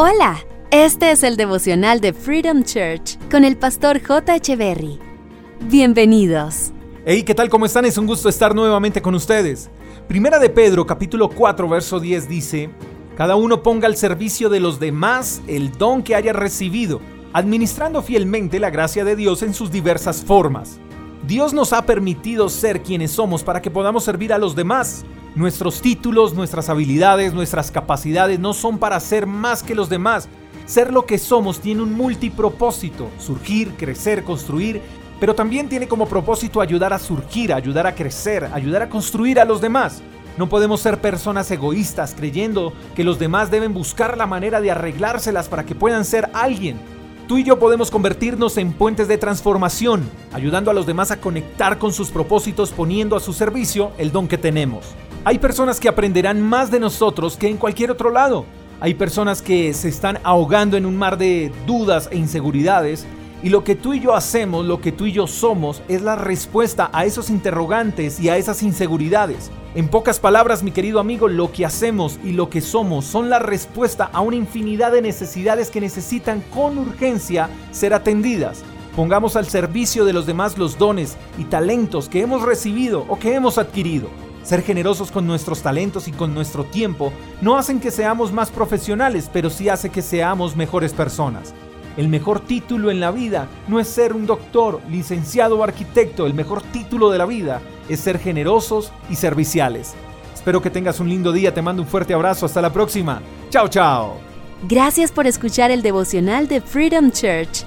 Hola, este es el devocional de Freedom Church con el pastor J. Berry. Bienvenidos. Hey, ¿qué tal? ¿Cómo están? Es un gusto estar nuevamente con ustedes. Primera de Pedro, capítulo 4, verso 10 dice, Cada uno ponga al servicio de los demás el don que haya recibido, administrando fielmente la gracia de Dios en sus diversas formas. Dios nos ha permitido ser quienes somos para que podamos servir a los demás. Nuestros títulos, nuestras habilidades, nuestras capacidades no son para ser más que los demás. Ser lo que somos tiene un multipropósito, surgir, crecer, construir, pero también tiene como propósito ayudar a surgir, ayudar a crecer, ayudar a construir a los demás. No podemos ser personas egoístas creyendo que los demás deben buscar la manera de arreglárselas para que puedan ser alguien. Tú y yo podemos convertirnos en puentes de transformación, ayudando a los demás a conectar con sus propósitos poniendo a su servicio el don que tenemos. Hay personas que aprenderán más de nosotros que en cualquier otro lado. Hay personas que se están ahogando en un mar de dudas e inseguridades y lo que tú y yo hacemos, lo que tú y yo somos, es la respuesta a esos interrogantes y a esas inseguridades. En pocas palabras, mi querido amigo, lo que hacemos y lo que somos son la respuesta a una infinidad de necesidades que necesitan con urgencia ser atendidas. Pongamos al servicio de los demás los dones y talentos que hemos recibido o que hemos adquirido. Ser generosos con nuestros talentos y con nuestro tiempo no hacen que seamos más profesionales, pero sí hace que seamos mejores personas. El mejor título en la vida no es ser un doctor, licenciado o arquitecto, el mejor título de la vida es ser generosos y serviciales. Espero que tengas un lindo día, te mando un fuerte abrazo, hasta la próxima. Chao, chao. Gracias por escuchar el devocional de Freedom Church